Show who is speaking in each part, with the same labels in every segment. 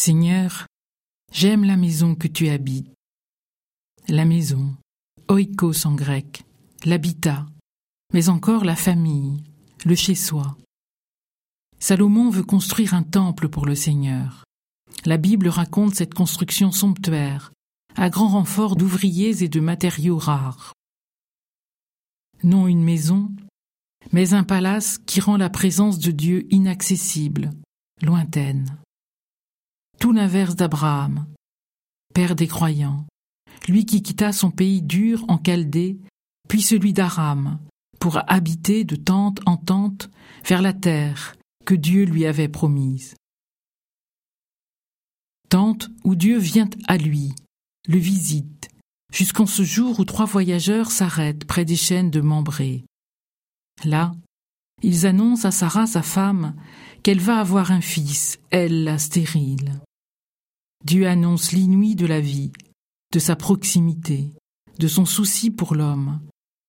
Speaker 1: Seigneur, j'aime la maison que tu habites. La maison, oikos en grec, l'habitat, mais encore la famille, le chez-soi. Salomon veut construire un temple pour le Seigneur. La Bible raconte cette construction somptuaire, à grand renfort d'ouvriers et de matériaux rares. Non une maison, mais un palace qui rend la présence de Dieu inaccessible, lointaine. Tout l'inverse d'Abraham, père des croyants, lui qui quitta son pays dur en Chaldée, puis celui d'Aram, pour habiter de tente en tente vers la terre que Dieu lui avait promise. Tente où Dieu vient à lui, le visite, jusqu'en ce jour où trois voyageurs s'arrêtent près des chaînes de Membré. Là, ils annoncent à Sarah, sa femme, qu'elle va avoir un fils, elle la stérile. Dieu annonce l'inouï de la vie, de sa proximité, de son souci pour l'homme,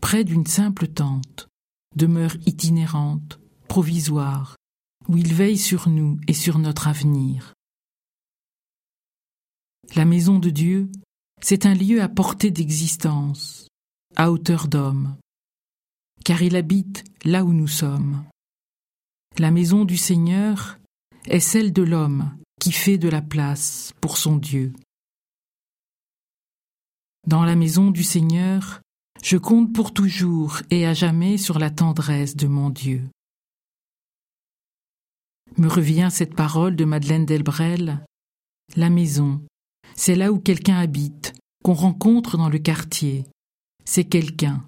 Speaker 1: près d'une simple tente, demeure itinérante, provisoire, où il veille sur nous et sur notre avenir. La maison de Dieu, c'est un lieu à portée d'existence, à hauteur d'homme, car il habite là où nous sommes. La maison du Seigneur est celle de l'homme qui fait de la place pour son Dieu. Dans la maison du Seigneur, je compte pour toujours et à jamais sur la tendresse de mon Dieu. Me revient cette parole de Madeleine Delbrel. La maison, c'est là où quelqu'un habite, qu'on rencontre dans le quartier. C'est quelqu'un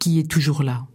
Speaker 1: qui est toujours là.